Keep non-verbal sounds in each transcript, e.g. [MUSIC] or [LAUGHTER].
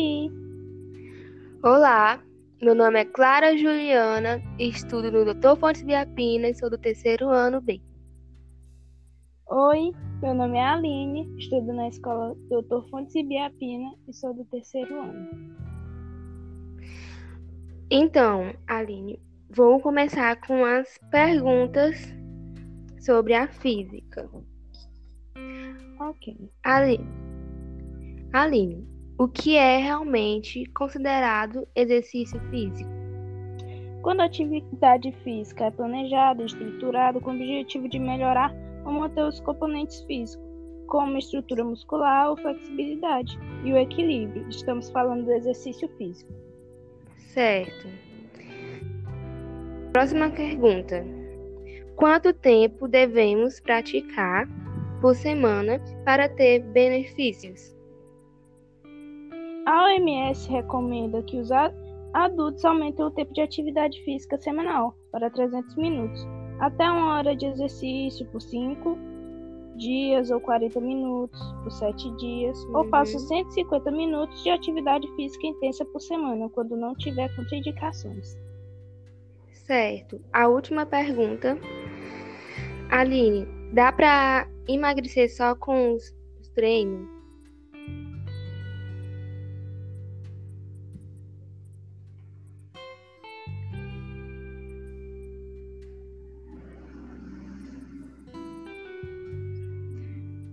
Oi. Olá, meu nome é Clara Juliana, estudo no Dr. Fontes Biapina e sou do terceiro ano B. Oi, meu nome é Aline, estudo na escola Dr. Fontes Biapina e sou do terceiro ano. Então, Aline, vou começar com as perguntas sobre a física. Ok. Aline, Aline, o que é realmente considerado exercício físico? Quando a atividade física é planejada e estruturada com o objetivo de melhorar ou manter os componentes físicos, como estrutura muscular ou flexibilidade, e o equilíbrio, estamos falando do exercício físico. Certo. Próxima pergunta. Quanto tempo devemos praticar por semana para ter benefícios? A OMS recomenda que os adultos aumentem o tempo de atividade física semanal para 300 minutos, até uma hora de exercício por 5 dias ou 40 minutos por 7 dias, uhum. ou faça 150 minutos de atividade física intensa por semana, quando não tiver contraindicações. Certo. A última pergunta. Aline, dá para emagrecer só com os treinos?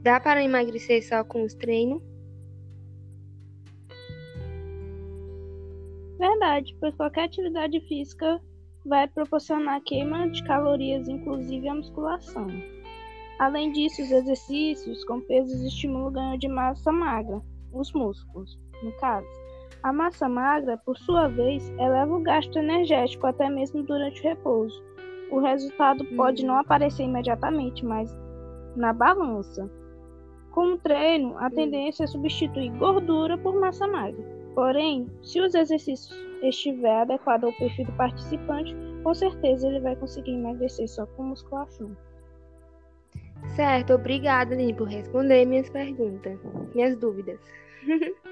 Dá para emagrecer só com os treinos? Verdade, pois qualquer atividade física vai proporcionar queima de calorias, inclusive a musculação. Além disso, os exercícios com pesos estimulam o ganho de massa magra, os músculos, no caso. A massa magra, por sua vez, eleva o gasto energético até mesmo durante o repouso. O resultado pode não aparecer imediatamente, mas na balança. Com o treino, a tendência é substituir gordura por massa magra. Porém, se os exercícios estiver adequado ao perfil do participante, com certeza ele vai conseguir emagrecer só com musculação. Certo, obrigada, Lini, por responder minhas perguntas, minhas dúvidas. [LAUGHS]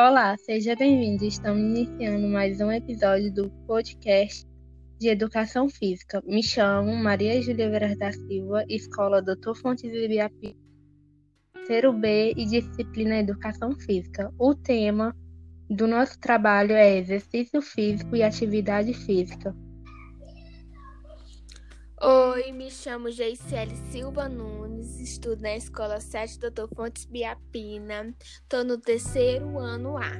Olá, seja bem-vindo. Estamos iniciando mais um episódio do podcast de Educação Física. Me chamo Maria Júlia Vera da Silva, Escola Doutor Fontes Ibiapi, terceiro B e disciplina Educação Física. O tema do nosso trabalho é exercício físico e atividade física. Oi, me chamo Geisele Silva Nunes, estudo na Escola 7 Doutor Fontes Biapina, estou no terceiro ano A.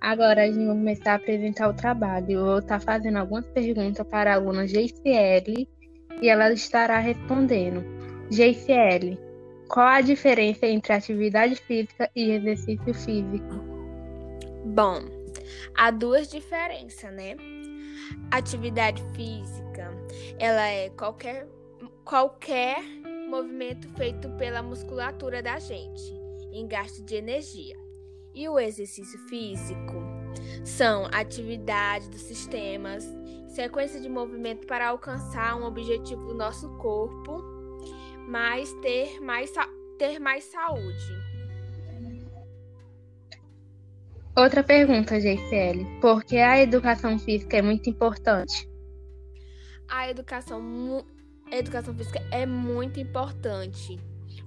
Agora a gente vai começar a apresentar o trabalho. Eu vou estar fazendo algumas perguntas para a aluna Geisele e ela estará respondendo. Geisele, qual a diferença entre atividade física e exercício físico? Bom, há duas diferenças, né? Atividade física, ela é qualquer, qualquer movimento feito pela musculatura da gente, em gasto de energia. E o exercício físico são atividades dos sistemas, sequência de movimento para alcançar um objetivo do nosso corpo, mas ter mais, ter mais saúde. Outra pergunta, JCL. Por que a educação física é muito importante? A educação, a educação física é muito importante.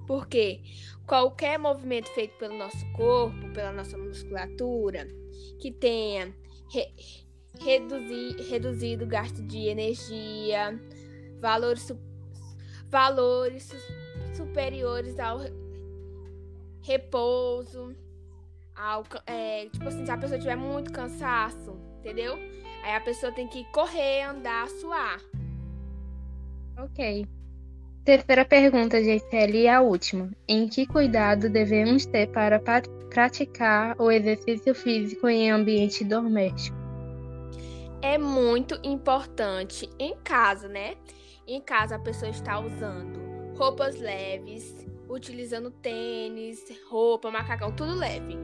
Porque qualquer movimento feito pelo nosso corpo, pela nossa musculatura, que tenha re, reduzir, reduzido o gasto de energia, valores, valores superiores ao repouso, ao, é, tipo assim, se a pessoa tiver muito cansaço, entendeu? Aí a pessoa tem que correr, andar, suar. Ok. Terceira pergunta, GCL, e a última. Em que cuidado devemos ter para praticar o exercício físico em ambiente doméstico? é muito importante em casa, né? Em casa a pessoa está usando roupas leves, utilizando tênis, roupa, macacão, tudo leve.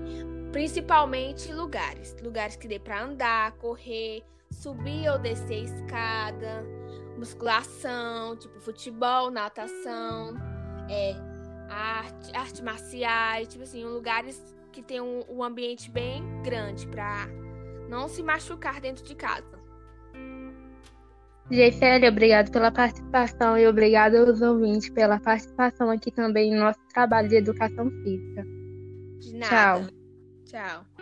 Principalmente lugares, lugares que dê para andar, correr, subir ou descer escada, musculação, tipo futebol, natação, é, arte, arte marciais, tipo assim, lugares que tem um, um ambiente bem grande para não se machucar dentro de casa. Geisele, obrigado pela participação e obrigado aos ouvintes pela participação aqui também no nosso trabalho de educação física. Tchau. Tchau.